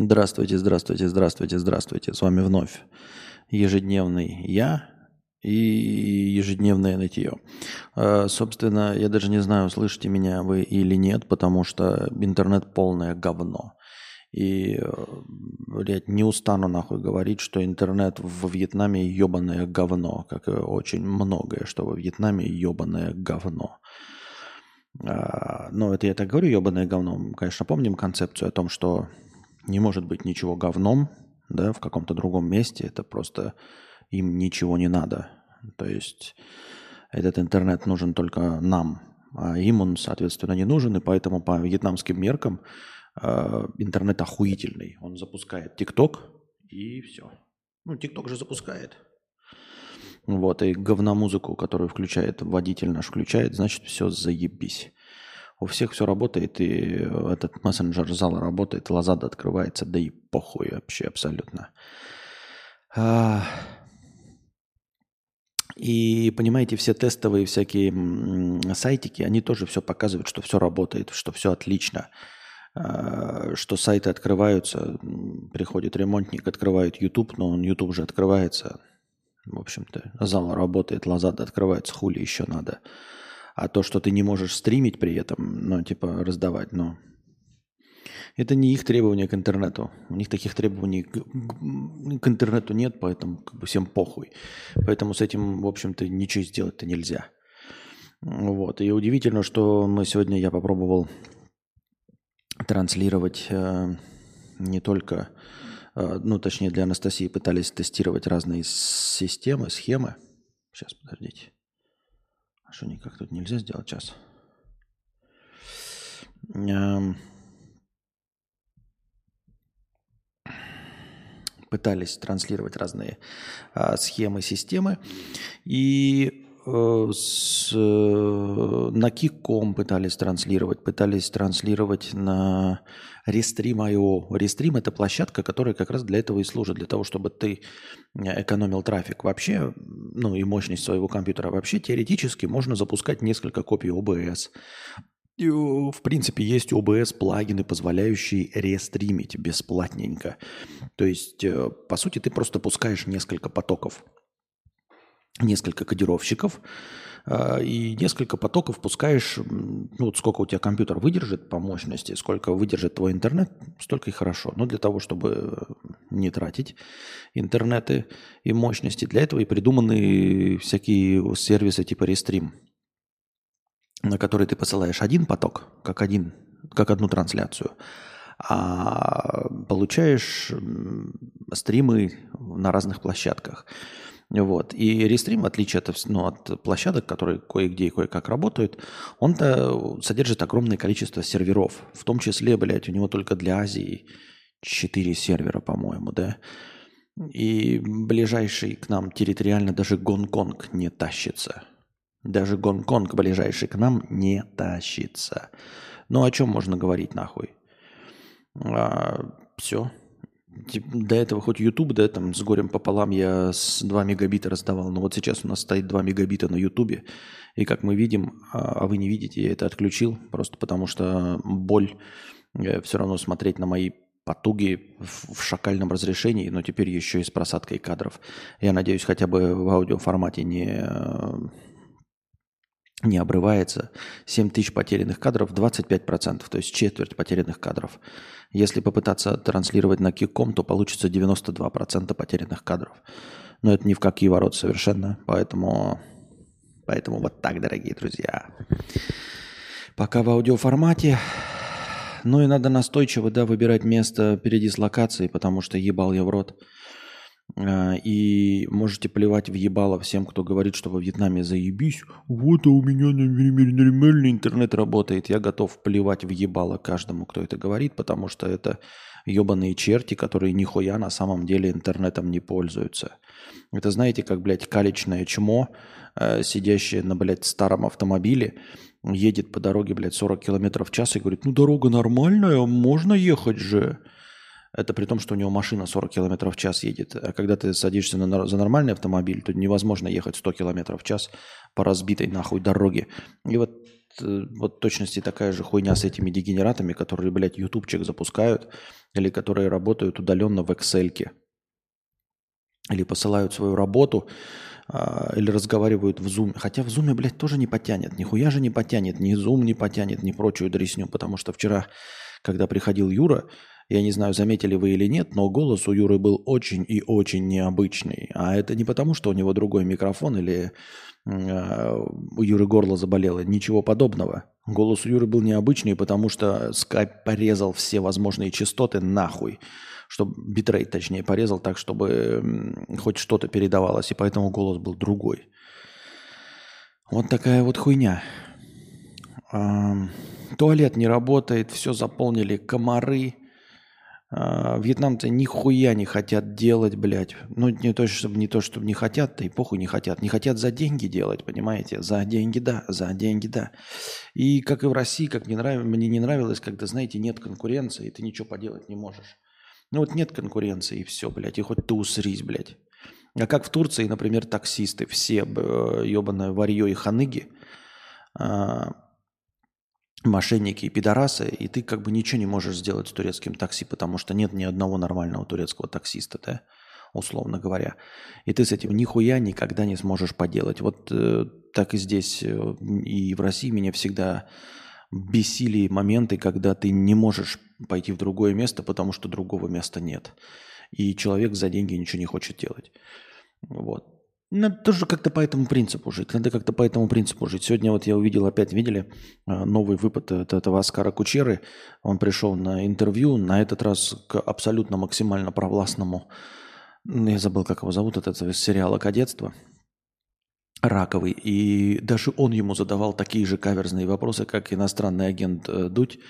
Здравствуйте, здравствуйте, здравствуйте, здравствуйте. С вами вновь ежедневный я и ежедневное нытье. А, собственно, я даже не знаю, слышите меня вы или нет, потому что интернет полное говно. И, э, блядь, не устану нахуй говорить, что интернет в Вьетнаме ебаное говно, как и очень многое, что во Вьетнаме ебаное говно. А, но это я так говорю, ебаное говно. Мы, конечно, помним концепцию о том, что не может быть ничего говном, да, в каком-то другом месте. Это просто им ничего не надо. То есть этот интернет нужен только нам, а им он, соответственно, не нужен, и поэтому по вьетнамским меркам э, интернет охуительный. Он запускает ТикТок, и все. Ну, ТикТок же запускает. Вот, и говномузыку, которую включает водитель наш включает, значит, все заебись. У всех все работает, и этот мессенджер зала работает, лазада открывается, да и похуй вообще абсолютно. А... И понимаете, все тестовые всякие сайтики, они тоже все показывают, что все работает, что все отлично, а, что сайты открываются, приходит ремонтник, открывает YouTube, но он YouTube же открывается, в общем-то, зал работает, лазада открывается, хули еще надо. А то, что ты не можешь стримить при этом, ну, типа, раздавать, ну, это не их требования к интернету. У них таких требований к, к интернету нет, поэтому как бы всем похуй. Поэтому с этим, в общем-то, ничего сделать-то нельзя. Вот. И удивительно, что мы сегодня, я попробовал транслировать э, не только, э, ну, точнее, для Анастасии пытались тестировать разные системы, схемы. Сейчас, подождите. А что никак тут нельзя сделать сейчас? Пытались транслировать разные а, схемы, системы. И с, э, на Киком пытались транслировать, пытались транслировать на Restream.io. Restream – это площадка, которая как раз для этого и служит, для того, чтобы ты экономил трафик. Вообще, ну и мощность своего компьютера. Вообще, теоретически можно запускать несколько копий OBS. И, в принципе, есть OBS плагины, позволяющие рестримить бесплатненько. То есть, э, по сути, ты просто пускаешь несколько потоков, несколько кодировщиков, а, и несколько потоков пускаешь, ну вот сколько у тебя компьютер выдержит по мощности, сколько выдержит твой интернет, столько и хорошо. Но для того, чтобы не тратить интернеты и мощности, для этого и придуманы всякие сервисы типа Restream, на которые ты посылаешь один поток, как, один, как одну трансляцию, а получаешь стримы на разных площадках. Вот. И рестрим, в отличие от, ну, от площадок, которые кое-где и кое-как работают, он-то содержит огромное количество серверов. В том числе, блядь, у него только для Азии 4 сервера, по-моему, да. И ближайший к нам территориально даже Гонконг не тащится. Даже Гонконг ближайший к нам не тащится. Ну о чем можно говорить нахуй? А, все. До этого хоть YouTube, да, там с горем пополам я с 2 мегабита раздавал, но вот сейчас у нас стоит 2 мегабита на YouTube, и как мы видим, а, а вы не видите, я это отключил, просто потому что боль э, все равно смотреть на мои потуги в шакальном разрешении, но теперь еще и с просадкой кадров. Я надеюсь, хотя бы в аудиоформате не не обрывается. 7 тысяч потерянных кадров, 25%, то есть четверть потерянных кадров. Если попытаться транслировать на Киком, то получится 92% потерянных кадров. Но это ни в какие ворот совершенно, поэтому, поэтому вот так, дорогие друзья. Пока в аудиоформате. Ну и надо настойчиво, да, выбирать место передислокации, потому что ебал я в рот. А, и можете плевать в ебало всем, кто говорит, что во Вьетнаме заебись. Вот, а у меня нормальный интернет работает. Я готов плевать в ебало каждому, кто это говорит, потому что это ебаные черти, которые нихуя на самом деле интернетом не пользуются. Это знаете, как, блядь, калечное чмо, э, сидящее на, блядь, старом автомобиле, едет по дороге, блядь, 40 километров в час и говорит, ну дорога нормальная, можно ехать же. Это при том, что у него машина 40 км в час едет. А когда ты садишься на, за нормальный автомобиль, то невозможно ехать 100 км в час по разбитой нахуй дороге. И вот э, вот точности такая же хуйня с этими дегенератами, которые, блядь, ютубчик запускают или которые работают удаленно в Excel. Или посылают свою работу, а, или разговаривают в Zoom. Хотя в Zoom, блядь, тоже не потянет. Нихуя же не потянет. Ни Zoom не потянет, ни прочую дресню. Потому что вчера, когда приходил Юра, я не знаю, заметили вы или нет, но голос у Юры был очень и очень необычный. А это не потому, что у него другой микрофон или э, у Юры горло заболело. Ничего подобного. Голос у Юры был необычный, потому что скайп порезал все возможные частоты нахуй. Чтобы битрейт, точнее, порезал так, чтобы хоть что-то передавалось. И поэтому голос был другой. Вот такая вот хуйня. Туалет не работает, все заполнили комары. А, вьетнамцы нихуя не хотят делать, блядь. Ну, не то, чтобы не то, чтобы не хотят, да и похуй не хотят. Не хотят за деньги делать, понимаете? За деньги, да, за деньги, да. И как и в России, как мне, нрав... мне не нравилось, когда, знаете, нет конкуренции, и ты ничего поделать не можешь. Ну вот нет конкуренции, и все, блядь, и хоть ты усрись, блядь. А как в Турции, например, таксисты, все ебаное варье и ханыги, а, мошенники и пидорасы, и ты как бы ничего не можешь сделать с турецким такси, потому что нет ни одного нормального турецкого таксиста, да, условно говоря. И ты с этим нихуя никогда не сможешь поделать. Вот э, так и здесь, э, и в России меня всегда бесили моменты, когда ты не можешь пойти в другое место, потому что другого места нет. И человек за деньги ничего не хочет делать. Вот. Надо тоже как-то по этому принципу жить. Надо как-то по этому принципу жить. Сегодня вот я увидел, опять видели, а, новый выпад от этого Оскара Кучеры. Он пришел на интервью, на этот раз к абсолютно максимально провластному, я забыл, как его зовут, это из сериала «Кадетство», Раковый. И даже он ему задавал такие же каверзные вопросы, как иностранный агент э, Дудь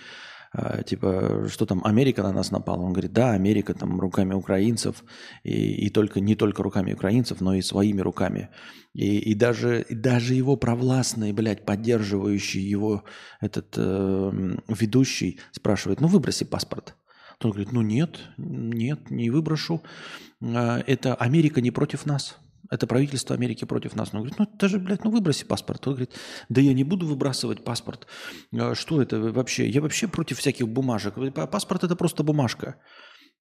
типа, что там, Америка на нас напала? Он говорит, да, Америка там руками украинцев, и, и только, не только руками украинцев, но и своими руками. И, и, даже, и даже его провластный, блядь, поддерживающий его этот э, ведущий спрашивает, ну выброси паспорт. Он говорит, ну нет, нет, не выброшу. А, это Америка не против нас. Это правительство Америки против нас. Он говорит, ну это же, блядь, ну выброси паспорт. Он говорит, да я не буду выбрасывать паспорт. А что это вообще? Я вообще против всяких бумажек. Паспорт это просто бумажка.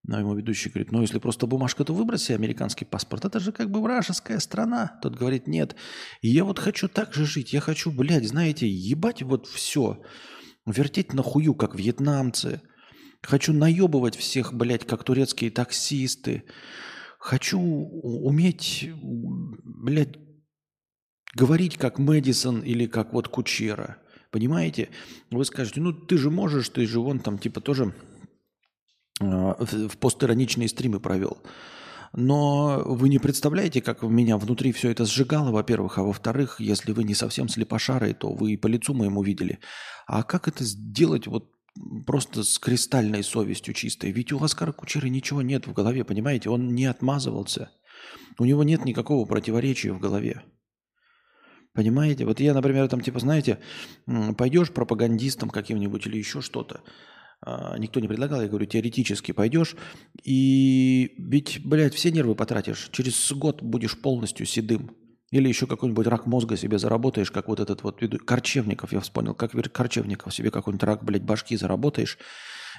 Но ему ведущий говорит, ну если просто бумажка, то выброси американский паспорт. Это же как бы вражеская страна. Тот говорит, нет. Я вот хочу так же жить. Я хочу, блядь, знаете, ебать вот все. Вертеть на хую, как вьетнамцы. Хочу наебывать всех, блядь, как турецкие таксисты. Хочу уметь, блядь, говорить как Мэдисон или как вот Кучера. Понимаете? Вы скажете, ну ты же можешь, ты же вон там типа тоже э, в постироничные стримы провел. Но вы не представляете, как в меня внутри все это сжигало, во-первых, а во-вторых, если вы не совсем слепошарый, то вы и по лицу моему видели. А как это сделать вот просто с кристальной совестью чистой. Ведь у Оскара Кучеры ничего нет в голове, понимаете? Он не отмазывался. У него нет никакого противоречия в голове. Понимаете? Вот я, например, там типа, знаете, пойдешь пропагандистом каким-нибудь или еще что-то, а, никто не предлагал, я говорю, теоретически пойдешь, и ведь, блядь, все нервы потратишь, через год будешь полностью седым. Или еще какой-нибудь рак мозга себе заработаешь, как вот этот вот Корчевников, я вспомнил, как Корчевников себе какой-нибудь рак, блядь, башки заработаешь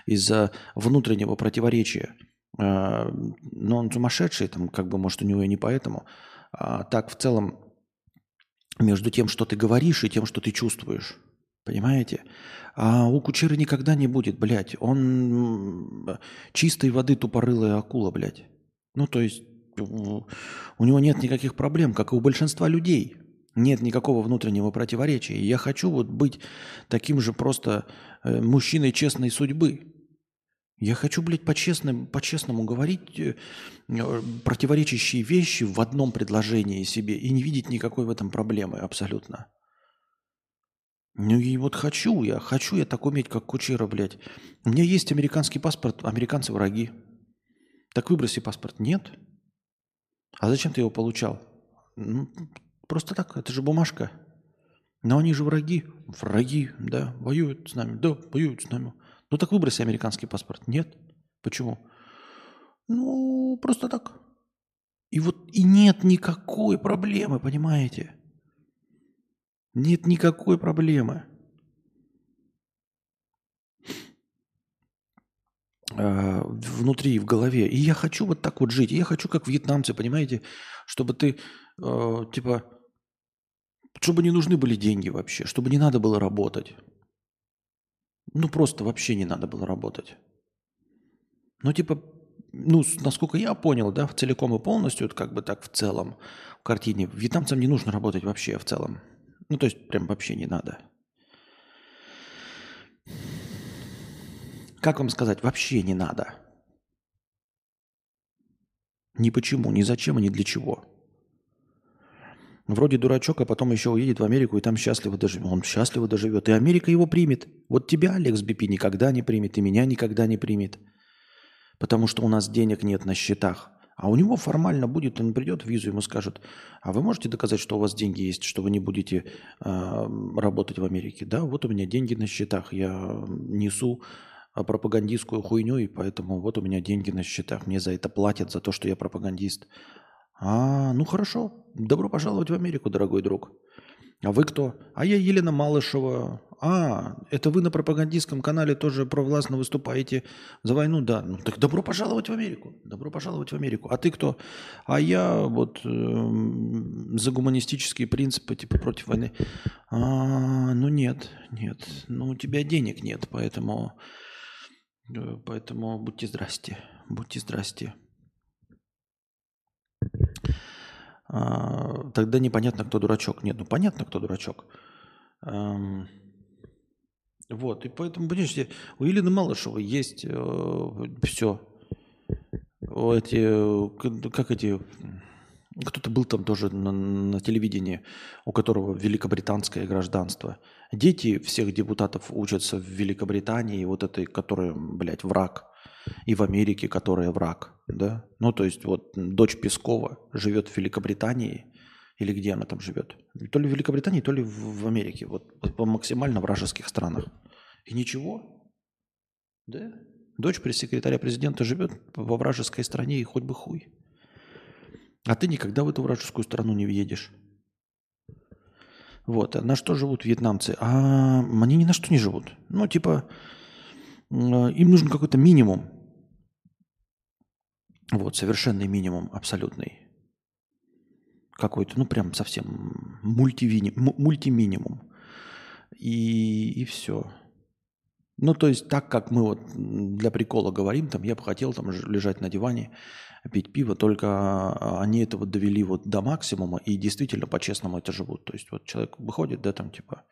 из-за внутреннего противоречия. А, но он сумасшедший, там, как бы, может, у него и не поэтому. А так, в целом, между тем, что ты говоришь, и тем, что ты чувствуешь. Понимаете? А у Кучеры никогда не будет, блядь. Он чистой воды тупорылая акула, блядь. Ну, то есть у него нет никаких проблем, как и у большинства людей. Нет никакого внутреннего противоречия. Я хочу вот быть таким же просто э, мужчиной честной судьбы. Я хочу, блядь, по-честному, по-честному говорить э, противоречащие вещи в одном предложении себе и не видеть никакой в этом проблемы абсолютно. Ну и вот хочу я, хочу я так уметь, как Кучера, блядь. У меня есть американский паспорт, американцы враги. Так выброси паспорт. Нет. А зачем ты его получал? Ну, просто так, это же бумажка. Но они же враги. Враги, да, воюют с нами. Да, воюют с нами. Ну так выброси американский паспорт. Нет. Почему? Ну, просто так. И вот и нет никакой проблемы, понимаете? Нет никакой проблемы. Внутри, в голове. И я хочу вот так вот жить. И я хочу, как вьетнамцы, понимаете, чтобы ты, э, типа, чтобы не нужны были деньги вообще, чтобы не надо было работать. Ну, просто вообще не надо было работать. Ну, типа, ну, насколько я понял, да, целиком и полностью, как бы так в целом, в картине, вьетнамцам не нужно работать вообще в целом. Ну, то есть, прям вообще не надо. Как вам сказать, вообще не надо. Ни почему, ни зачем и ни для чего. Вроде дурачок, а потом еще уедет в Америку и там счастливо доживет. Он счастливо доживет. И Америка его примет. Вот тебя, Алекс Бипи, никогда не примет, и меня никогда не примет. Потому что у нас денег нет на счетах. А у него формально будет, он придет в визу, ему скажут, а вы можете доказать, что у вас деньги есть, что вы не будете э, работать в Америке? Да, вот у меня деньги на счетах, я несу а, пропагандистскую хуйню, и поэтому вот у меня деньги на счетах, мне за это платят, за то, что я пропагандист. А, ну хорошо, добро пожаловать в Америку, дорогой друг. А вы кто? А я Елена Малышева. А, это вы на пропагандистском канале тоже провластно выступаете за войну? Да. Ну так добро пожаловать в Америку. Добро пожаловать в Америку. А ты кто? А я вот э, за гуманистические принципы, типа против войны. А, ну нет, нет. Ну у тебя денег нет, поэтому, поэтому будьте здрасте. Будьте здрасте. А, тогда непонятно, кто дурачок. Нет, ну понятно, кто дурачок. Эм, вот, и поэтому, понимаете, у Елены Малышевой есть э, все. Эти, как эти, кто-то был там тоже на, на телевидении, у которого великобританское гражданство. Дети всех депутатов учатся в Великобритании, вот этой, которая, блядь, враг и в Америке, которая враг. Да? Ну, то есть вот дочь Пескова живет в Великобритании, или где она там живет? То ли в Великобритании, то ли в Америке. Вот по максимально вражеских странах. И ничего. Да? Дочь пресс-секретаря президента живет во вражеской стране и хоть бы хуй. А ты никогда в эту вражескую страну не въедешь. Вот. А на что живут вьетнамцы? А они ни на что не живут. Ну, типа, им нужен какой-то минимум. Вот, совершенный минимум, абсолютный. Какой-то, ну, прям совсем мультиминимум. И, и все. Ну, то есть так, как мы вот для прикола говорим, там, я бы хотел там лежать на диване, пить пиво, только они это вот довели вот до максимума и действительно по-честному это живут. То есть вот человек выходит, да, там типа,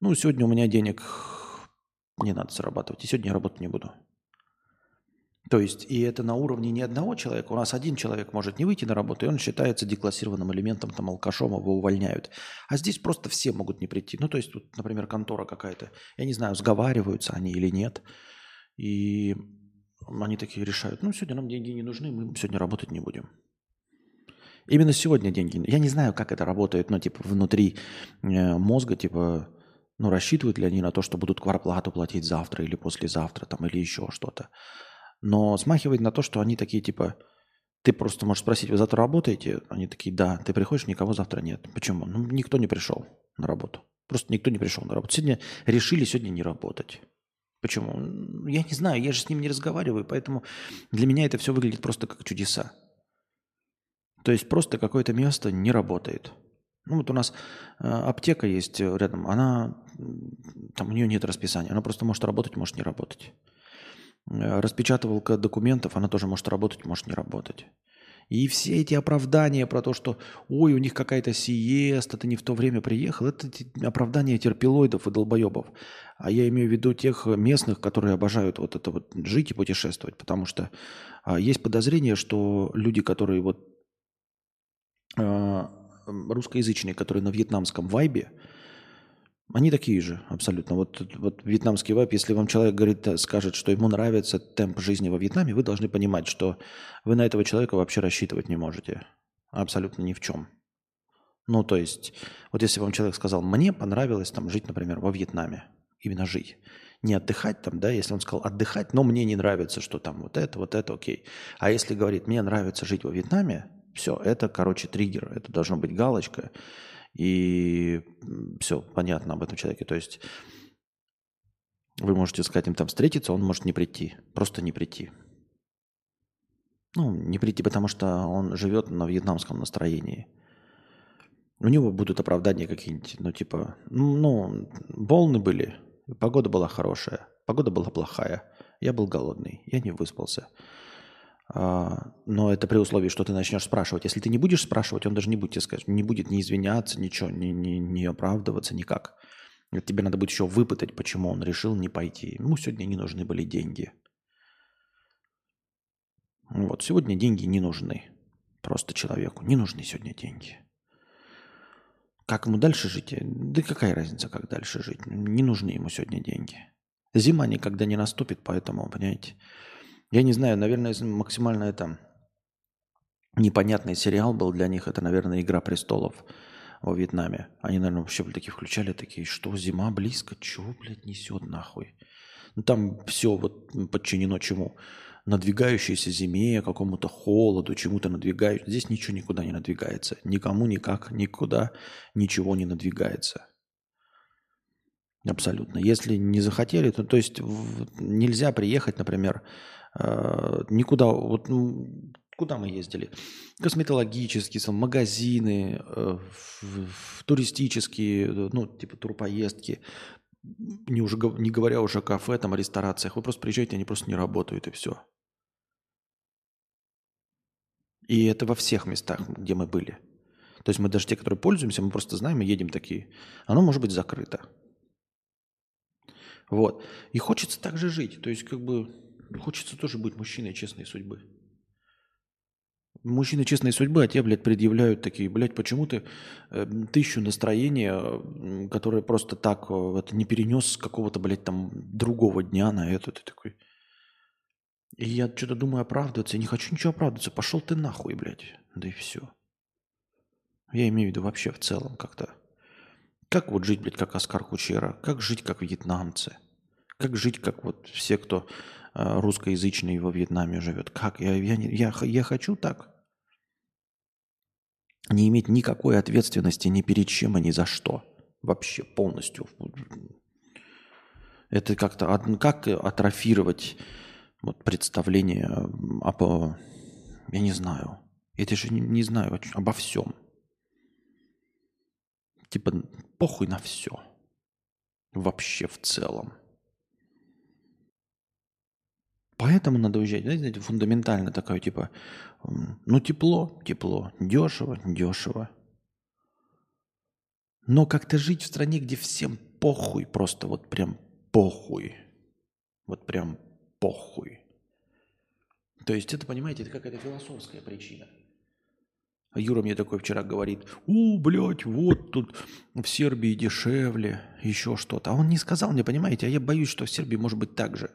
ну, сегодня у меня денег не надо зарабатывать, и сегодня я работать не буду. То есть, и это на уровне не одного человека. У нас один человек может не выйти на работу, и он считается деклассированным элементом, там, алкашом, его увольняют. А здесь просто все могут не прийти. Ну, то есть, вот, например, контора какая-то. Я не знаю, сговариваются они или нет. И они такие решают, ну, сегодня нам деньги не нужны, мы сегодня работать не будем. Именно сегодня деньги. Я не знаю, как это работает, но, типа, внутри э, мозга, типа, ну, рассчитывают ли они на то, что будут кварплату платить завтра или послезавтра, там, или еще что-то. Но смахивает на то, что они такие, типа, ты просто можешь спросить, вы завтра работаете? Они такие, да. Ты приходишь, никого завтра нет. Почему? Ну, никто не пришел на работу. Просто никто не пришел на работу. Сегодня решили сегодня не работать. Почему? Я не знаю, я же с ним не разговариваю, поэтому для меня это все выглядит просто как чудеса. То есть просто какое-то место не работает. Ну вот у нас э, аптека есть рядом, она, там у нее нет расписания, она просто может работать, может не работать. Э, распечатывалка документов, она тоже может работать, может не работать. И все эти оправдания про то, что ой, у них какая-то сиеста, ты не в то время приехал, это оправдания терпилоидов и долбоебов. А я имею в виду тех местных, которые обожают вот это вот жить и путешествовать. Потому что а, есть подозрение, что люди, которые вот а, русскоязычные, которые на вьетнамском вайбе, они такие же абсолютно. Вот, вот вьетнамский вайп, если вам человек говорит, э, скажет, что ему нравится темп жизни во Вьетнаме, вы должны понимать, что вы на этого человека вообще рассчитывать не можете. Абсолютно ни в чем. Ну, то есть, вот если вам человек сказал, мне понравилось там жить, например, во Вьетнаме, именно жить, не отдыхать там, да, если он сказал отдыхать, но мне не нравится, что там вот это, вот это, окей. А если говорит, мне нравится жить во Вьетнаме, все, это, короче, триггер, это должно быть галочка, и все понятно об этом человеке. То есть Вы можете сказать им там встретиться, он может не прийти. Просто не прийти. Ну, не прийти, потому что он живет на вьетнамском настроении. У него будут оправдания какие-нибудь, ну, типа, ну, волны были, погода была хорошая, погода была плохая, я был голодный, я не выспался. А, но это при условии, что ты начнешь спрашивать. Если ты не будешь спрашивать, он даже не будет тебе сказать, не будет не извиняться, ничего, не, не, не оправдываться никак. Тебе надо будет еще выпытать, почему он решил не пойти. Ему сегодня не нужны были деньги. Вот, сегодня деньги не нужны. Просто человеку не нужны сегодня деньги. Как ему дальше жить? Да какая разница, как дальше жить? Не нужны ему сегодня деньги. Зима никогда не наступит, поэтому, понимаете, я не знаю, наверное, максимально это непонятный сериал был для них, это, наверное, «Игра престолов» во Вьетнаме. Они, наверное, вообще такие включали, такие, что зима близко, чего, блядь, несет нахуй? Ну, там все вот подчинено чему? Надвигающейся зиме, какому-то холоду, чему-то надвигающему. Здесь ничего никуда не надвигается. Никому никак, никуда ничего не надвигается. Абсолютно. Если не захотели, то, то есть в, нельзя приехать, например, э, никуда, вот ну, Куда мы ездили? Косметологические, сам, магазины, э, в, в туристические, ну, типа турпоездки. Не, уже, не говоря уже о кафе, там, о ресторациях. Вы просто приезжаете, они просто не работают, и все. И это во всех местах, где мы были. То есть мы даже те, которые пользуемся, мы просто знаем и едем такие. Оно может быть закрыто. Вот. И хочется так же жить. То есть как бы хочется тоже быть мужчиной честной судьбы. Мужчины честной судьбы, а те, блядь, предъявляют такие, блядь, почему ты э, тысячу настроения, которое просто так э, это не перенес с какого-то, блядь, там другого дня на это, ты такой. И я что-то думаю оправдываться, я не хочу ничего оправдываться, пошел ты нахуй, блядь, да и все. Я имею в виду вообще в целом как-то. Как вот жить, блядь, как Оскар Кучера, как жить, как вьетнамцы, как жить, как вот все, кто э, русскоязычный во Вьетнаме живет. Как? Я, я, я, я хочу так не иметь никакой ответственности ни перед чем и ни за что. Вообще полностью. Это как-то как атрофировать вот, представление об, я не знаю, это же не, не знаю обо всем. Типа похуй на все. Вообще в целом. Поэтому надо уезжать. Знаете, фундаментально такое, типа, ну, тепло, тепло, дешево, дешево. Но как-то жить в стране, где всем похуй, просто вот прям похуй. Вот прям похуй. То есть это, понимаете, это какая-то философская причина. Юра мне такой вчера говорит, у, блядь, вот тут в Сербии дешевле, еще что-то. А он не сказал мне, понимаете, а я боюсь, что в Сербии может быть так же.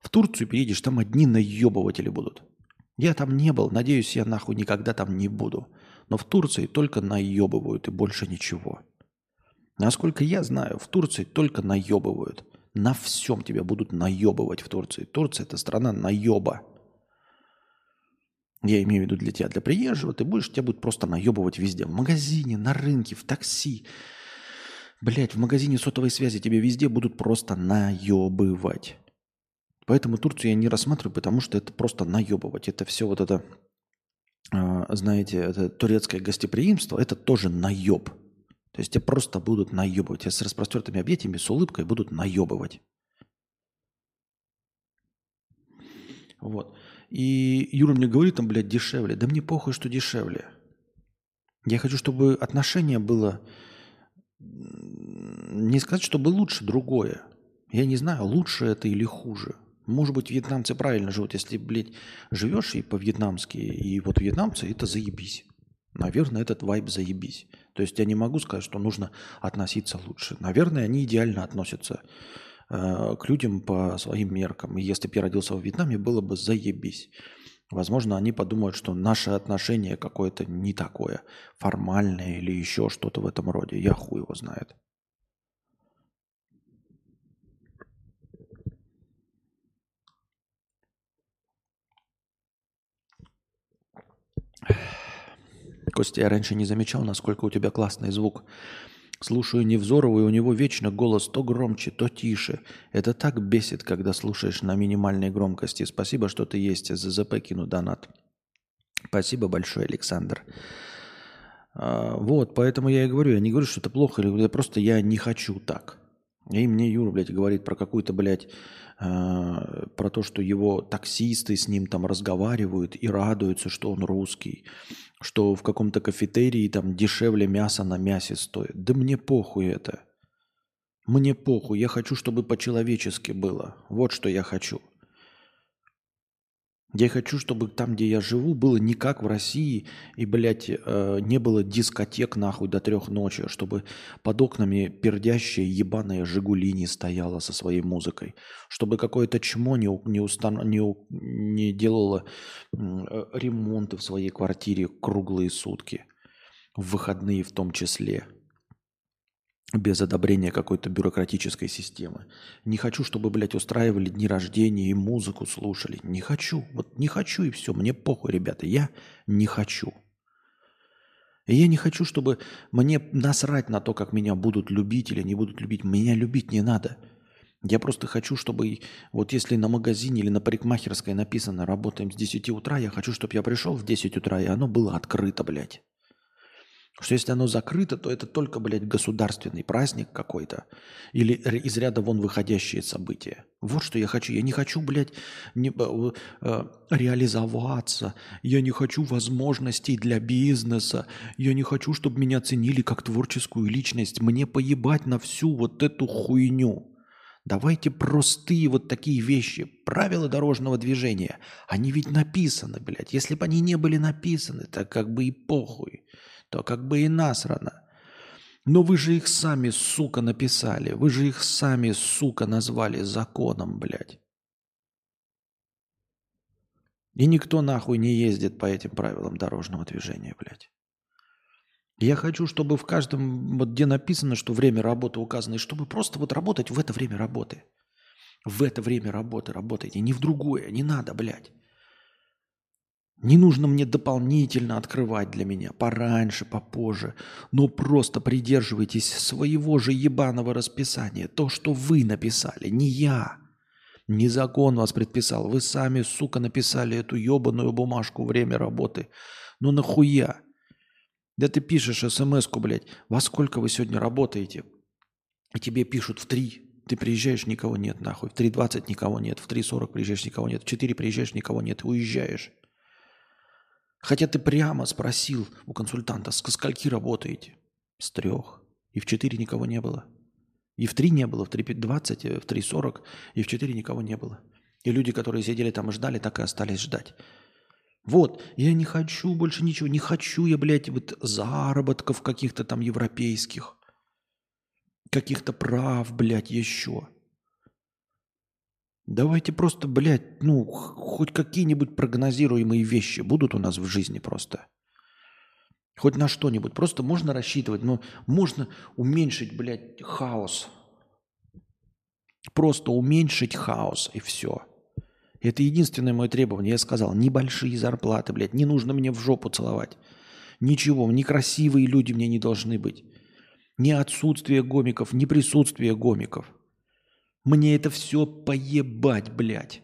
В Турцию переедешь, там одни наебыватели будут. Я там не был, надеюсь, я нахуй никогда там не буду. Но в Турции только наебывают и больше ничего. Насколько я знаю, в Турции только наебывают. На всем тебя будут наебывать в Турции. Турция – это страна наеба. Я имею в виду для тебя, для приезжего. Ты будешь, тебя будут просто наебывать везде. В магазине, на рынке, в такси. Блять, в магазине сотовой связи тебе везде будут просто наебывать. Поэтому Турцию я не рассматриваю, потому что это просто наебывать. Это все вот это, а, знаете, это турецкое гостеприимство, это тоже наеб. То есть тебя просто будут наебывать. Тебя с распростертыми объятиями, с улыбкой будут наебывать. Вот. И Юра мне говорит, там, блядь, дешевле. Да мне похуй, что дешевле. Я хочу, чтобы отношение было... Не сказать, чтобы лучше, другое. Я не знаю, лучше это или хуже. Может быть, вьетнамцы правильно живут. Если, блядь, живешь и по-вьетнамски, и вот вьетнамцы, это заебись. Наверное, этот вайб заебись. То есть я не могу сказать, что нужно относиться лучше. Наверное, они идеально относятся к людям по своим меркам. И если бы я родился в Вьетнаме, было бы заебись. Возможно, они подумают, что наше отношение какое-то не такое, формальное или еще что-то в этом роде. Я хуй его знает. Костя, я раньше не замечал, насколько у тебя классный звук. Слушаю Невзорова, и у него вечно голос то громче, то тише. Это так бесит, когда слушаешь на минимальной громкости. Спасибо, что ты есть. ЗЗП кину донат. Спасибо большое, Александр. А, вот, поэтому я и говорю, я не говорю, что это плохо, или просто я не хочу так. И мне Юра, блядь, говорит про какую-то, блядь, про то, что его таксисты с ним там разговаривают и радуются, что он русский, что в каком-то кафетерии там дешевле мяса на мясе стоит. Да мне похуй это. Мне похуй, я хочу, чтобы по-человечески было. Вот что я хочу. Я хочу, чтобы там, где я живу, было не как в России, и, блядь, э, не было дискотек нахуй до трех ночи, чтобы под окнами пердящая ебаная «Жигули» не стояла со своей музыкой, чтобы какое-то чмо не, не, устан... не, не делало э, ремонты в своей квартире круглые сутки, в выходные в том числе – без одобрения какой-то бюрократической системы. Не хочу, чтобы, блядь, устраивали дни рождения и музыку слушали. Не хочу. Вот не хочу и все. Мне похуй, ребята. Я не хочу. И я не хочу, чтобы мне насрать на то, как меня будут любить или не будут любить. Меня любить не надо. Я просто хочу, чтобы вот если на магазине или на парикмахерской написано «работаем с 10 утра», я хочу, чтобы я пришел в 10 утра, и оно было открыто, блядь. Что если оно закрыто, то это только, блядь, государственный праздник какой-то. Или из ряда вон выходящие события. Вот что я хочу. Я не хочу, блядь, не, э, э, реализоваться. Я не хочу возможностей для бизнеса. Я не хочу, чтобы меня ценили как творческую личность. Мне поебать на всю вот эту хуйню. Давайте простые вот такие вещи. Правила дорожного движения. Они ведь написаны, блядь. Если бы они не были написаны, так как бы и похуй то как бы и насрано. Но вы же их сами, сука, написали. Вы же их сами, сука, назвали законом, блядь. И никто нахуй не ездит по этим правилам дорожного движения, блядь. Я хочу, чтобы в каждом, вот где написано, что время работы указано, и чтобы просто вот работать в это время работы. В это время работы работайте, не в другое, не надо, блядь. Не нужно мне дополнительно открывать для меня, пораньше, попозже, но просто придерживайтесь своего же ебаного расписания, то, что вы написали, не я. Не закон вас предписал, вы сами, сука, написали эту ебаную бумажку время работы. Ну нахуя? Да ты пишешь смс-ку, блядь, во сколько вы сегодня работаете? И тебе пишут в три. Ты приезжаешь, никого нет, нахуй. В 3.20 никого нет, в 3.40 приезжаешь, никого нет, в 4 приезжаешь, никого нет, уезжаешь. Хотя ты прямо спросил у консультанта, с скольки работаете? С трех. И в четыре никого не было. И в три не было, в 3.20, в 3.40, и в четыре никого не было. И люди, которые сидели там и ждали, так и остались ждать. Вот, я не хочу больше ничего, не хочу я, блядь, вот заработков каких-то там европейских, каких-то прав, блядь, еще. Давайте просто, блядь, ну, хоть какие-нибудь прогнозируемые вещи будут у нас в жизни просто. Хоть на что-нибудь. Просто можно рассчитывать, но можно уменьшить, блядь, хаос. Просто уменьшить хаос и все. Это единственное мое требование. Я сказал, небольшие зарплаты, блядь, не нужно мне в жопу целовать. Ничего, некрасивые люди мне не должны быть. Ни отсутствие гомиков, ни присутствие гомиков – мне это все поебать, блядь.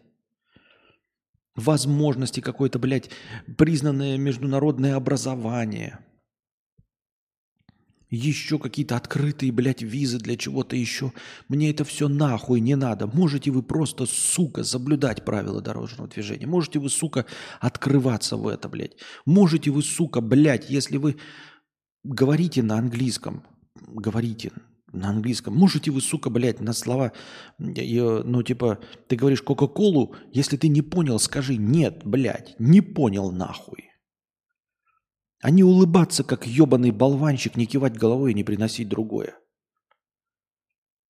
Возможности какое-то, блядь, признанное международное образование. Еще какие-то открытые, блядь, визы для чего-то еще. Мне это все нахуй не надо. Можете вы просто, сука, соблюдать правила дорожного движения. Можете вы, сука, открываться в это, блядь. Можете вы, сука, блядь, если вы говорите на английском, говорите, на английском. Можете вы, сука, блядь, на слова, ну, типа, ты говоришь Кока-Колу, если ты не понял, скажи нет, блядь, не понял нахуй. А не улыбаться, как ебаный болванчик, не кивать головой и не приносить другое.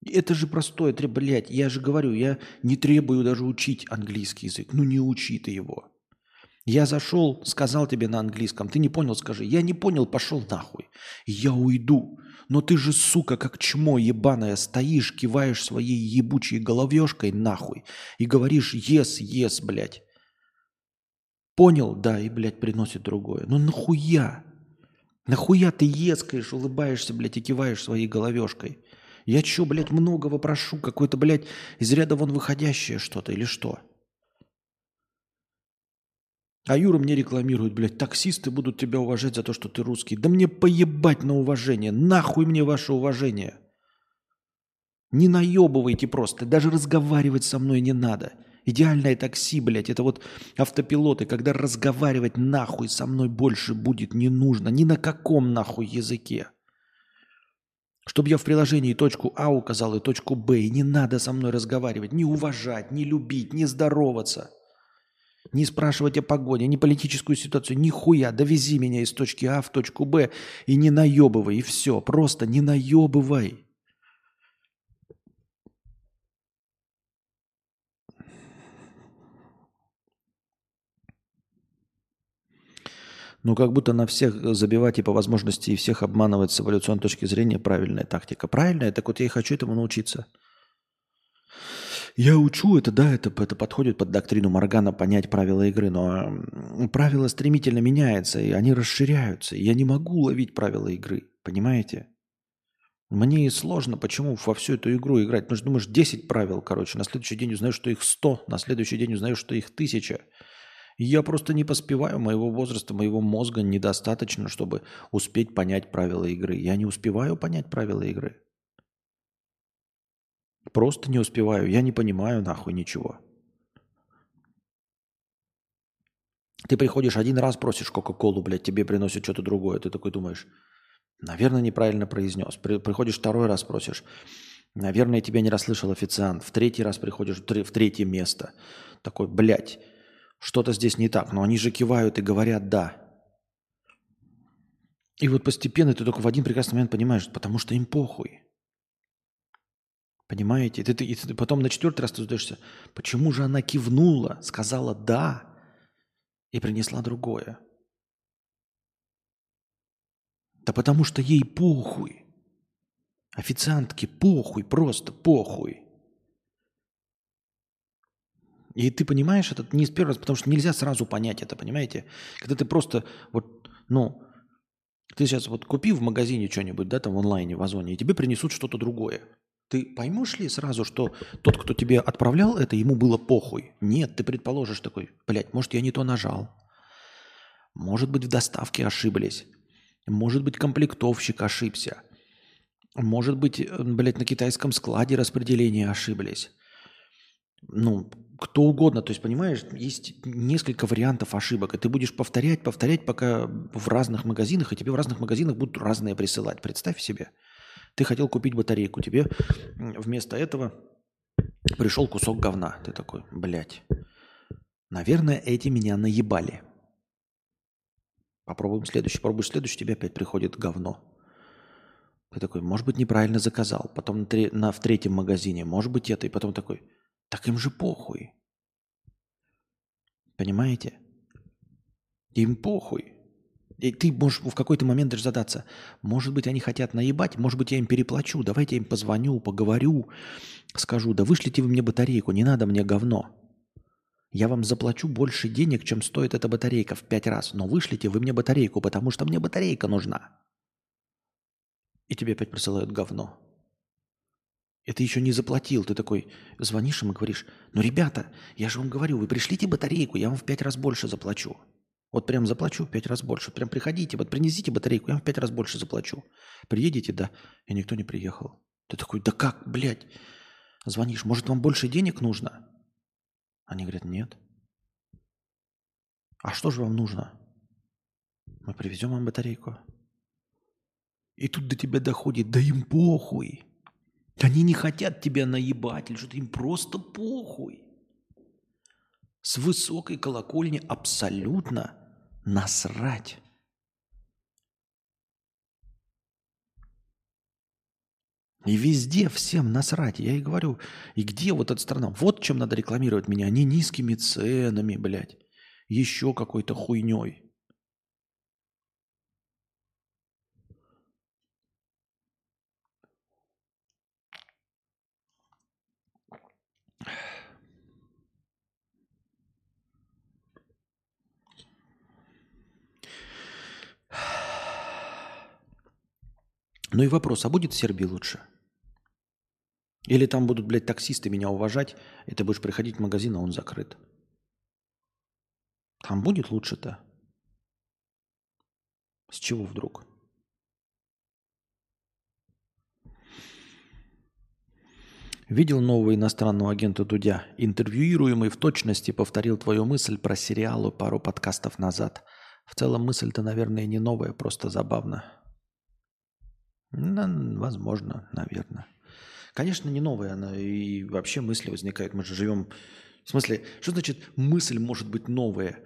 Это же простое, блядь, я же говорю, я не требую даже учить английский язык. Ну не учи ты его. Я зашел, сказал тебе на английском, ты не понял, скажи. Я не понял, пошел нахуй. Я уйду. Но ты же, сука, как чмо ебаное, стоишь, киваешь своей ебучей головешкой нахуй и говоришь «ес, ес», блядь. Понял? Да, и, блядь, приносит другое. Ну нахуя? Нахуя ты ескаешь, улыбаешься, блядь, и киваешь своей головешкой? Я чё, блядь, многого прошу? Какое-то, блядь, из ряда вон выходящее что-то или что? А Юра мне рекламирует, блядь, таксисты будут тебя уважать за то, что ты русский. Да мне поебать на уважение. Нахуй мне ваше уважение. Не наебывайте просто. Даже разговаривать со мной не надо. Идеальное такси, блядь, это вот автопилоты, когда разговаривать нахуй со мной больше будет не нужно. Ни на каком нахуй языке. Чтобы я в приложении точку А указал и точку Б, и не надо со мной разговаривать, не уважать, не любить, не здороваться, не спрашивать о погоде, не политическую ситуацию, нихуя, довези меня из точки А в точку Б и не наебывай, и все, просто не наебывай. Ну, как будто на всех забивать и по возможности и всех обманывать с эволюционной точки зрения правильная тактика. Правильная? Так вот я и хочу этому научиться. Я учу это, да, это, это подходит под доктрину Моргана понять правила игры, но правила стремительно меняются, и они расширяются. Я не могу ловить правила игры, понимаете? Мне сложно, почему во всю эту игру играть. Потому что думаешь, 10 правил, короче, на следующий день узнаешь, что их 100, на следующий день узнаешь, что их 1000. Я просто не поспеваю, моего возраста, моего мозга недостаточно, чтобы успеть понять правила игры. Я не успеваю понять правила игры. Просто не успеваю. Я не понимаю нахуй ничего. Ты приходишь один раз, просишь Кока-Колу, блядь, тебе приносят что-то другое. Ты такой думаешь, наверное, неправильно произнес. При, приходишь второй раз, просишь. Наверное, тебя не расслышал официант. В третий раз приходишь в третье место. Такой, блядь, что-то здесь не так, но они же кивают и говорят «да». И вот постепенно ты только в один прекрасный момент понимаешь, потому что им похуй. Понимаете? Ты, ты, и ты потом на четвертый раз ты задаешься, почему же она кивнула, сказала «да» и принесла другое? Да потому что ей похуй. Официантке похуй, просто похуй. И ты понимаешь это не с первого раза, потому что нельзя сразу понять это, понимаете? Когда ты просто вот, ну, ты сейчас вот купи в магазине что-нибудь, да, там в онлайне, в Озоне, и тебе принесут что-то другое. Ты поймешь ли сразу, что тот, кто тебе отправлял это, ему было похуй? Нет, ты предположишь такой, блядь, может, я не то нажал. Может быть, в доставке ошиблись. Может быть, комплектовщик ошибся. Может быть, э, блядь, на китайском складе распределения ошиблись. Ну, кто угодно. То есть, понимаешь, есть несколько вариантов ошибок, и ты будешь повторять, повторять, пока в разных магазинах, и тебе в разных магазинах будут разные присылать. Представь себе. Ты хотел купить батарейку, тебе вместо этого пришел кусок говна. Ты такой, блядь, наверное, эти меня наебали. Попробуем следующий. Попробуешь следующий, тебе опять приходит говно. Ты такой, может быть, неправильно заказал. Потом на, на, в третьем магазине, может быть, это. И потом такой, так им же похуй. Понимаете? Им похуй. И ты можешь в какой-то момент даже задаться, может быть, они хотят наебать, может быть, я им переплачу, давайте я им позвоню, поговорю, скажу, да вышлите вы мне батарейку, не надо мне говно. Я вам заплачу больше денег, чем стоит эта батарейка в пять раз, но вышлите вы мне батарейку, потому что мне батарейка нужна. И тебе опять присылают говно. И ты еще не заплатил. Ты такой звонишь им и говоришь, ну, ребята, я же вам говорю, вы пришлите батарейку, я вам в пять раз больше заплачу. Вот прям заплачу в пять раз больше. Прям приходите, вот принесите батарейку, я вам в пять раз больше заплачу. Приедете, да, и никто не приехал. Ты такой, да как, блядь? Звонишь, может, вам больше денег нужно? Они говорят, нет. А что же вам нужно? Мы привезем вам батарейку. И тут до тебя доходит, да им похуй. Они не хотят тебя наебать или что-то, им просто похуй. С высокой колокольни абсолютно насрать. И везде всем насрать. Я и говорю, и где вот эта страна? Вот чем надо рекламировать меня. Не низкими ценами, блядь. Еще какой-то хуйней. Ну и вопрос, а будет в Сербии лучше? Или там будут, блядь, таксисты меня уважать, и ты будешь приходить в магазин, а он закрыт? Там будет лучше-то? С чего вдруг? Видел нового иностранного агента Дудя? Интервьюируемый в точности повторил твою мысль про сериалы пару подкастов назад. В целом мысль-то, наверное, не новая, просто забавно. Ну, возможно, наверное. Конечно, не новая она, и вообще мысли возникают. Мы же живем... В смысле, что значит мысль может быть новая?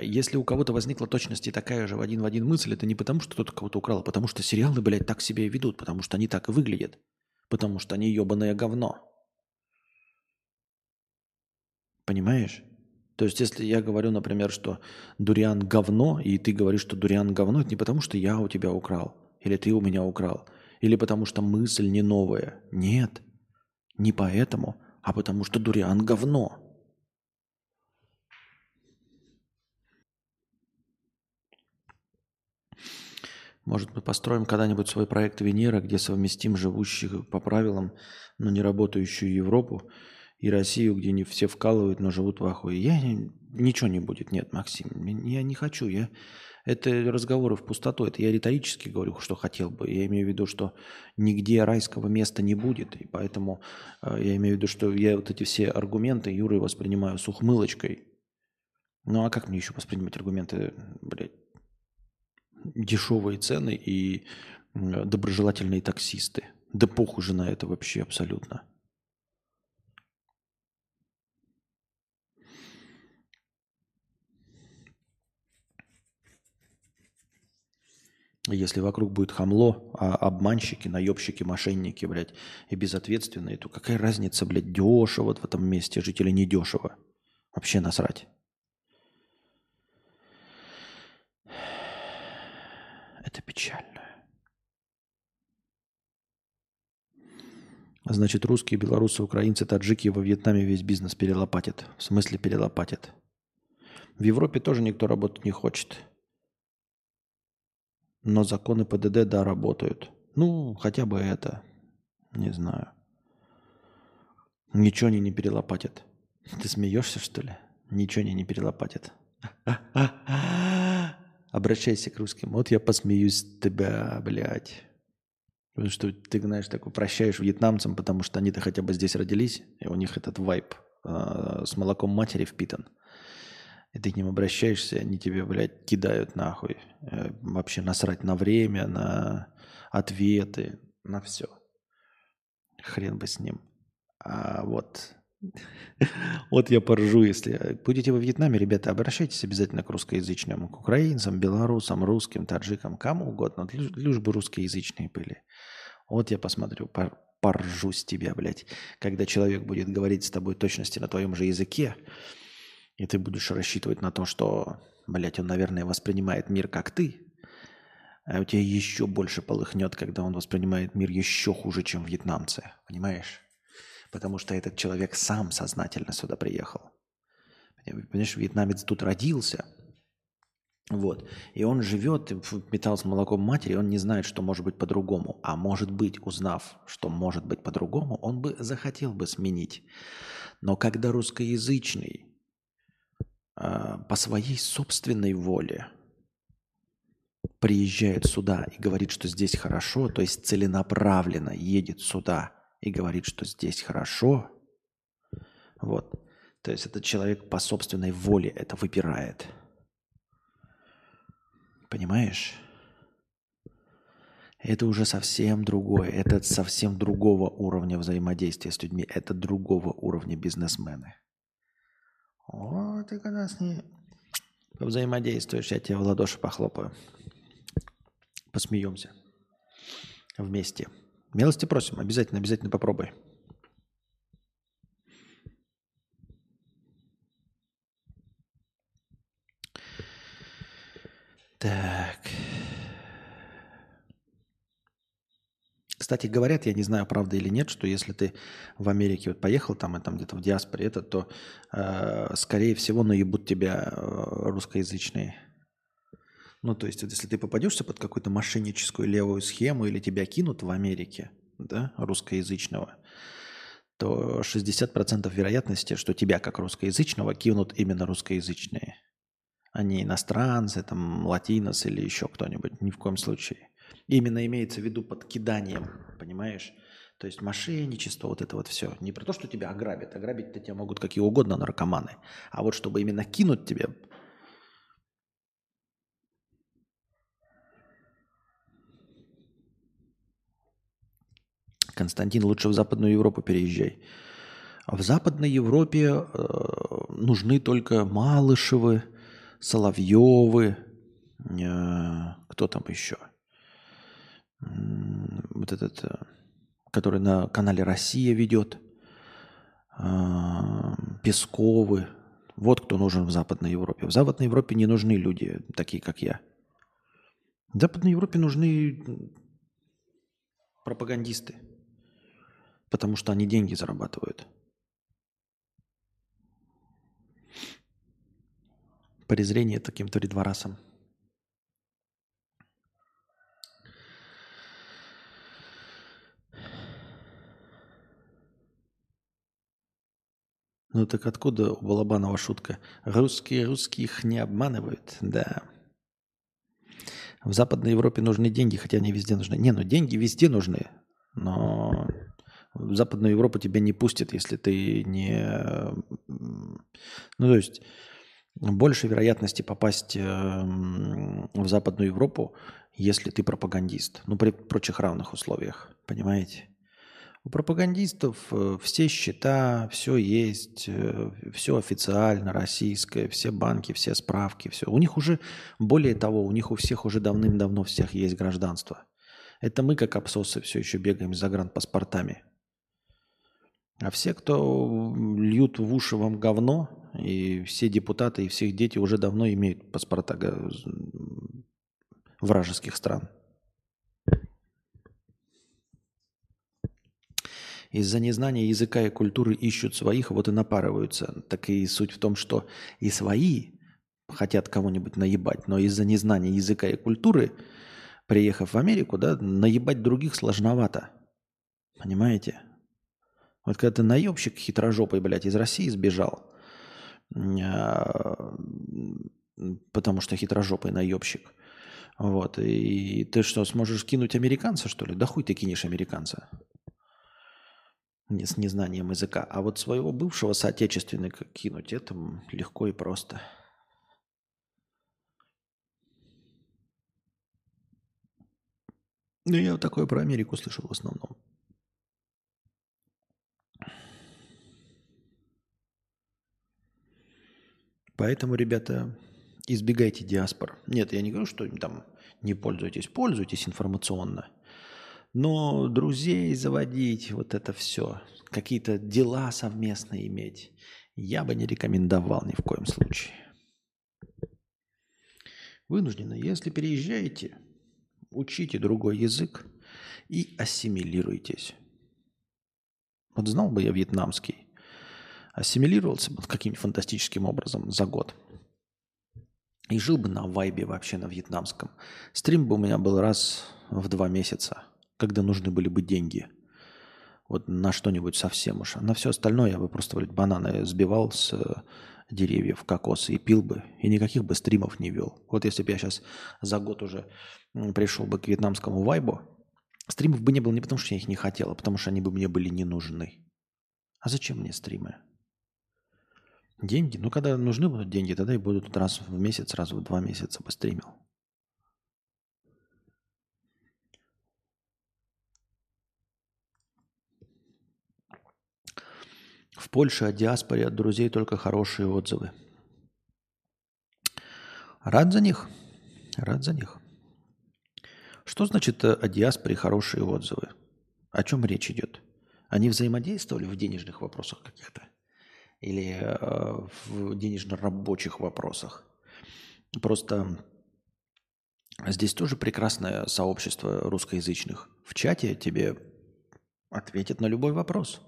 Если у кого-то возникла точности такая же в один в один мысль, это не потому, что кто-то кого-то украл, а потому что сериалы, блядь, так себя и ведут, потому что они так и выглядят. Потому что они ебаное говно. Понимаешь? То есть, если я говорю, например, что дуриан говно, и ты говоришь, что дуриан говно, это не потому, что я у тебя украл, или ты у меня украл, или потому что мысль не новая. Нет, не поэтому, а потому что дуриан говно. Может, мы построим когда-нибудь свой проект Венера, где совместим живущих по правилам, но не работающую Европу и Россию, где не все вкалывают, но живут в ахуе. Я ничего не будет, нет, Максим, я не хочу, я это разговоры в пустоту, это я риторически говорю, что хотел бы. Я имею в виду, что нигде райского места не будет, и поэтому э, я имею в виду, что я вот эти все аргументы Юры воспринимаю с ухмылочкой. Ну а как мне еще воспринимать аргументы, блядь, дешевые цены и доброжелательные таксисты? Да похуй же на это вообще абсолютно. Если вокруг будет хамло, а обманщики, наебщики, мошенники, блядь, и безответственные, то какая разница, блядь, дешево в этом месте жить или не дешево? Вообще насрать. Это печально. Значит, русские, белорусы, украинцы, таджики во Вьетнаме весь бизнес перелопатят. В смысле перелопатят? В Европе тоже никто работать не хочет. Но законы ПДД, да, работают. Ну, хотя бы это. Не знаю. Ничего они не перелопатят. Ты смеешься, что ли? Ничего они не перелопатят. Обращайся к русским. Вот я посмеюсь с тебя, блядь. Потому что ты, знаешь, так прощаешь вьетнамцам, потому что они-то хотя бы здесь родились, и у них этот вайп э, с молоком матери впитан и ты к ним обращаешься, они тебе, блядь, кидают нахуй. Э, вообще насрать на время, на ответы, на все. Хрен бы с ним. А вот, вот я поржу, если будете во Вьетнаме, ребята, обращайтесь обязательно к русскоязычным, к украинцам, белорусам, русским, таджикам, кому угодно, лишь бы русскоязычные были. Вот я посмотрю, поржу с тебя, блядь, когда человек будет говорить с тобой точности на твоем же языке, и ты будешь рассчитывать на то, что, блядь, он, наверное, воспринимает мир как ты, а у тебя еще больше полыхнет, когда он воспринимает мир еще хуже, чем вьетнамцы. Понимаешь? Потому что этот человек сам сознательно сюда приехал. Понимаешь, вьетнамец тут родился, вот. И он живет, металл с молоком матери, он не знает, что может быть по-другому. А может быть, узнав, что может быть по-другому, он бы захотел бы сменить. Но когда русскоязычный по своей собственной воле приезжает сюда и говорит, что здесь хорошо, то есть целенаправленно едет сюда и говорит, что здесь хорошо, вот, то есть этот человек по собственной воле это выбирает. Понимаешь? Это уже совсем другое. Это совсем другого уровня взаимодействия с людьми. Это другого уровня бизнесмены. Вот ты когда с ней взаимодействуешь, я тебе в ладоши похлопаю. Посмеемся вместе. Милости просим, обязательно, обязательно попробуй. Так. Кстати, говорят, я не знаю, правда или нет, что если ты в Америке вот поехал там и там где-то в диаспоре, это, то, э, скорее всего, наебут тебя э, русскоязычные. Ну, то есть, вот если ты попадешься под какую-то мошенническую левую схему или тебя кинут в Америке, да, русскоязычного, то 60% вероятности, что тебя как русскоязычного кинут именно русскоязычные, а не иностранцы, там, латинос или еще кто-нибудь, ни в коем случае. Именно имеется в виду под киданием, понимаешь? То есть мошенничество, вот это вот все. Не про то, что тебя ограбят. Ограбить-то тебя могут какие угодно наркоманы. А вот чтобы именно кинуть тебе Константин, лучше в Западную Европу переезжай. В Западной Европе э, нужны только Малышевы, Соловьевы, э, кто там еще? Вот этот, э, который на канале «Россия» ведет, Песковы. Вот кто нужен в Западной Европе. В Западной Европе не нужны люди, такие как я. В Западной Европе нужны пропагандисты – потому что они деньги зарабатывают. Презрение таким-то редворасам. Ну так откуда у Балабанова шутка? Русские русских не обманывают, да. В Западной Европе нужны деньги, хотя они везде нужны. Не, ну деньги везде нужны, но в Западную Европу тебя не пустят, если ты не... Ну, то есть больше вероятности попасть эм, в Западную Европу, если ты пропагандист. Ну, при прочих равных условиях, понимаете? У пропагандистов э, все счета, все есть, э, все официально, российское, все банки, все справки, все. У них уже, более того, у них у всех уже давным-давно всех есть гражданство. Это мы, как абсосы, все еще бегаем за загранпаспортами. А все, кто льют в уши вам говно, и все депутаты, и всех дети уже давно имеют паспорта вражеских стран. Из-за незнания языка и культуры ищут своих, вот и напарываются. Так и суть в том, что и свои хотят кого-нибудь наебать, но из-за незнания языка и культуры, приехав в Америку, да, наебать других сложновато. Понимаете? Вот когда ты наебщик хитрожопый, блядь, из России сбежал, а, потому что хитрожопый наебщик, вот, и ты что, сможешь кинуть американца, что ли? Да хуй ты кинешь американца с незнанием языка. А вот своего бывшего соотечественника кинуть, это легко и просто. Ну, я вот такое про Америку слышал в основном. Поэтому, ребята, избегайте диаспор. Нет, я не говорю, что там не пользуйтесь, пользуйтесь информационно. Но друзей заводить, вот это все, какие-то дела совместно иметь, я бы не рекомендовал ни в коем случае. Вынуждены, если переезжаете, учите другой язык и ассимилируйтесь. Вот знал бы я вьетнамский, ассимилировался бы каким-нибудь фантастическим образом за год. И жил бы на вайбе вообще на вьетнамском. Стрим бы у меня был раз в два месяца, когда нужны были бы деньги. Вот на что-нибудь совсем уж. А на все остальное я бы просто блядь, бананы сбивал с э, деревьев, кокосы и пил бы. И никаких бы стримов не вел. Вот если бы я сейчас за год уже пришел бы к вьетнамскому вайбу, стримов бы не было не потому, что я их не хотел, а потому что они бы мне были не нужны. А зачем мне стримы? Деньги? Ну, когда нужны будут деньги, тогда и будут раз в месяц, раз в два месяца постримил. В Польше о диаспоре от друзей только хорошие отзывы. Рад за них. Рад за них. Что значит э, о диаспоре хорошие отзывы? О чем речь идет? Они взаимодействовали в денежных вопросах каких-то? или э, в денежно-рабочих вопросах. Просто здесь тоже прекрасное сообщество русскоязычных. В чате тебе ответят на любой вопрос.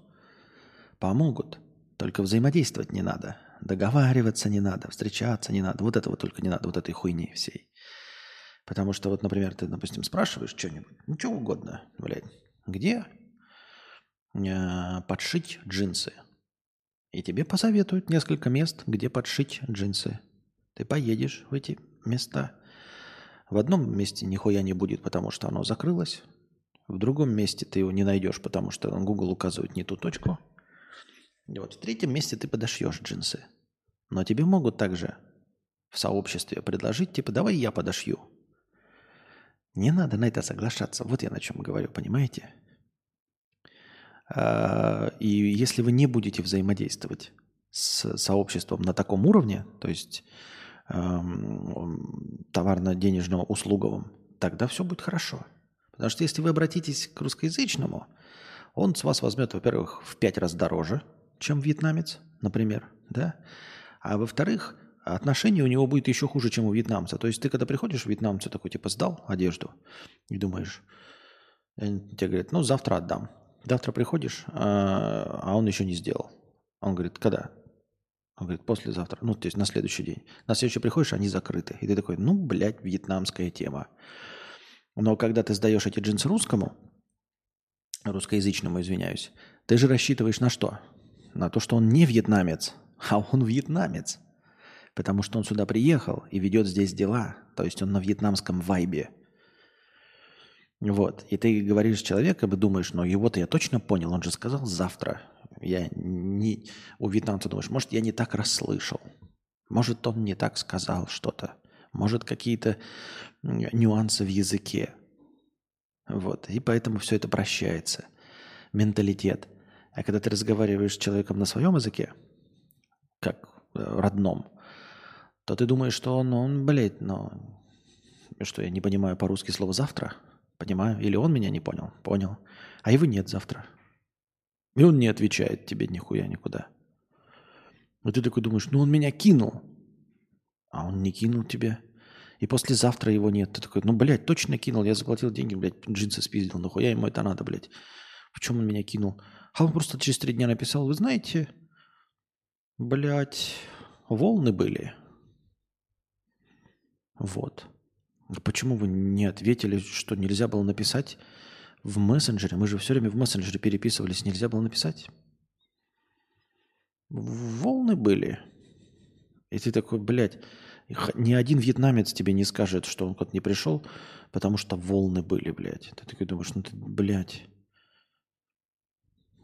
Помогут. Только взаимодействовать не надо. Договариваться не надо, встречаться не надо. Вот этого только не надо, вот этой хуйни всей. Потому что вот, например, ты, допустим, спрашиваешь что-нибудь, ну, что угодно, блядь, где э, подшить джинсы? И тебе посоветуют несколько мест, где подшить джинсы. Ты поедешь в эти места. В одном месте нихуя не будет, потому что оно закрылось. В другом месте ты его не найдешь, потому что Google указывает не ту точку. Вот в третьем месте ты подошьешь джинсы. Но тебе могут также в сообществе предложить, типа, давай я подошью. Не надо на это соглашаться. Вот я на чем говорю, понимаете? А, и если вы не будете взаимодействовать с сообществом на таком уровне, то есть эм, товарно-денежно-услуговом, тогда все будет хорошо. Потому что если вы обратитесь к русскоязычному, он с вас возьмет, во-первых, в пять раз дороже, чем вьетнамец, например, да? А во-вторых, отношение у него будет еще хуже, чем у вьетнамца. То есть ты, когда приходишь в вьетнамцу, такой типа сдал одежду и думаешь, тебе говорят, ну завтра отдам. Завтра приходишь, а, а он еще не сделал. Он говорит, когда? Он говорит, послезавтра. Ну, то есть на следующий день. На следующий приходишь, они закрыты. И ты такой, ну, блядь, вьетнамская тема. Но когда ты сдаешь эти джинсы русскому, русскоязычному, извиняюсь, ты же рассчитываешь на что? На то, что он не вьетнамец, а он вьетнамец. Потому что он сюда приехал и ведет здесь дела. То есть он на вьетнамском вайбе. Вот. И ты говоришь человеку, и думаешь, ну его-то я точно понял, он же сказал завтра. Я не... У вьетнамца думаешь, может, я не так расслышал. Может, он не так сказал что-то. Может, какие-то нюансы в языке. Вот. И поэтому все это прощается. Менталитет. А когда ты разговариваешь с человеком на своем языке, как э, родном, то ты думаешь, что он, он блядь, ну, что я не понимаю по-русски слово «завтра»? Понимаю. Или он меня не понял? Понял. А его нет завтра. И он не отвечает тебе нихуя никуда. И ты такой думаешь, ну он меня кинул. А он не кинул тебя. И послезавтра его нет. Ты такой, ну, блядь, точно кинул. Я заплатил деньги, блядь, джинсы спиздил. Нахуя ему это надо, блядь? Почему он меня кинул? А он просто через три дня написал, вы знаете, блядь, волны были. Вот. Почему вы не ответили, что нельзя было написать в мессенджере? Мы же все время в мессенджере переписывались, нельзя было написать. Волны были. И ты такой, блядь, ни один вьетнамец тебе не скажет, что он куда-то не пришел, потому что волны были, блядь. Ты такой думаешь, ну ты, блядь.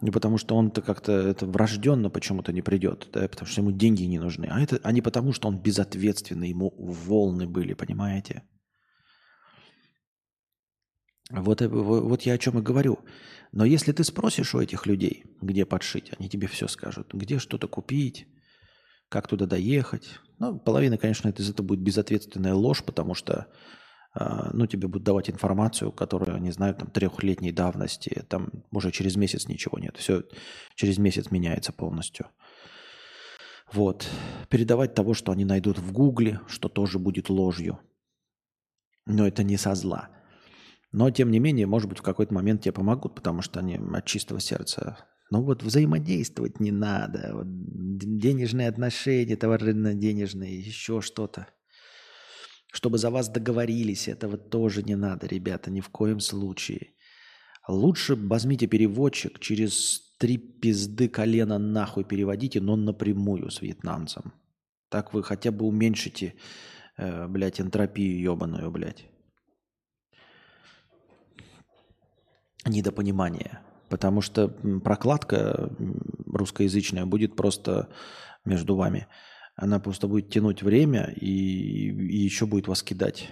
Не потому что он-то как-то это врожденно почему-то не придет, да, потому что ему деньги не нужны. А это а не потому, что он безответственный, ему волны были, понимаете? Вот, вот я о чем и говорю. Но если ты спросишь у этих людей, где подшить, они тебе все скажут. Где что-то купить, как туда доехать. Ну, половина, конечно, это из этого будет безответственная ложь, потому что ну, тебе будут давать информацию, которая, не знаю, там, трехлетней давности. Там уже через месяц ничего нет. Все через месяц меняется полностью. Вот. Передавать того, что они найдут в Гугле, что тоже будет ложью. Но это не со зла. Но, тем не менее, может быть, в какой-то момент тебе помогут, потому что они от чистого сердца. Но вот взаимодействовать не надо. Вот денежные отношения, товарно-денежные, еще что-то. Чтобы за вас договорились, этого тоже не надо, ребята, ни в коем случае. Лучше возьмите переводчик, через три пизды колена нахуй переводите, но напрямую с вьетнамцем. Так вы хотя бы уменьшите, э, блядь, энтропию ебаную, блядь. недопонимание. Потому что прокладка русскоязычная будет просто между вами. Она просто будет тянуть время и, и еще будет вас кидать.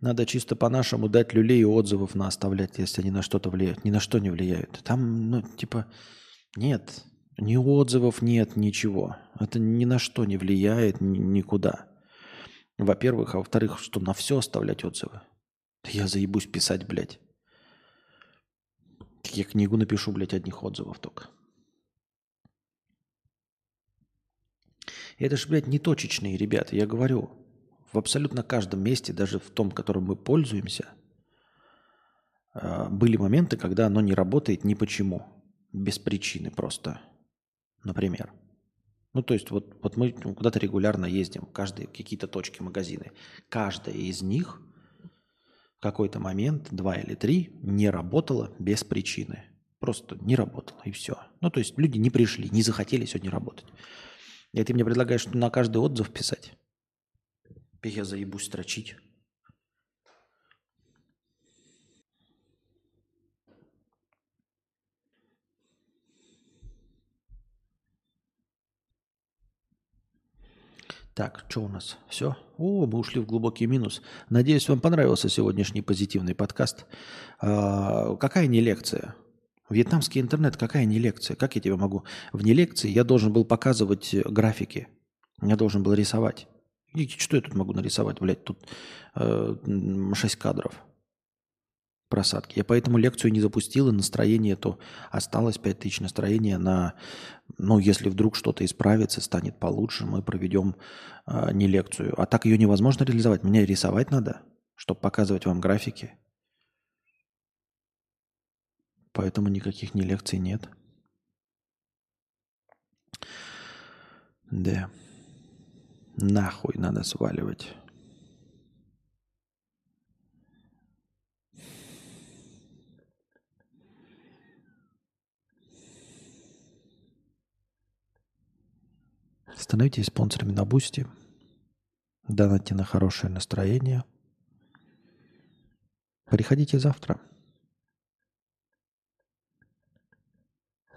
Надо чисто по-нашему дать люлей и отзывов на оставлять, если они на что-то влияют. Ни на что не влияют. Там, ну, типа, нет. Ни отзывов нет, ничего. Это ни на что не влияет, ни, никуда. Во-первых, а во-вторых, что на все оставлять отзывы. Я заебусь писать, блядь. Я книгу напишу, блядь, одних отзывов только. Это же, блядь, не точечные ребята. Я говорю, в абсолютно каждом месте, даже в том, которым мы пользуемся, а, были моменты, когда оно не работает ни почему. Без причины просто. Например. Ну, то есть вот, вот мы куда-то регулярно ездим, каждые какие-то точки, магазины. Каждая из них какой-то момент, два или три, не работала без причины. Просто не работала, и все. Ну, то есть люди не пришли, не захотели сегодня работать. И ты мне предлагаешь на каждый отзыв писать. Я заебусь строчить. Так, что у нас? Все? О, мы ушли в глубокий минус. Надеюсь, вам понравился сегодняшний позитивный подкаст. А, какая не лекция? Вьетнамский интернет, какая не лекция? Как я тебе могу? Вне лекции я должен был показывать графики. Я должен был рисовать. И что я тут могу нарисовать, блядь? Тут э, 6 кадров просадки. Я поэтому лекцию не запустил, и настроение то осталось 5000 настроения на, ну, если вдруг что-то исправится, станет получше, мы проведем э, не лекцию. А так ее невозможно реализовать. Мне рисовать надо, чтобы показывать вам графики. Поэтому никаких не лекций нет. Да. Нахуй надо сваливать. Становитесь спонсорами на Boosty. Донатьте на хорошее настроение. Приходите завтра.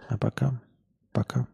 А пока, пока.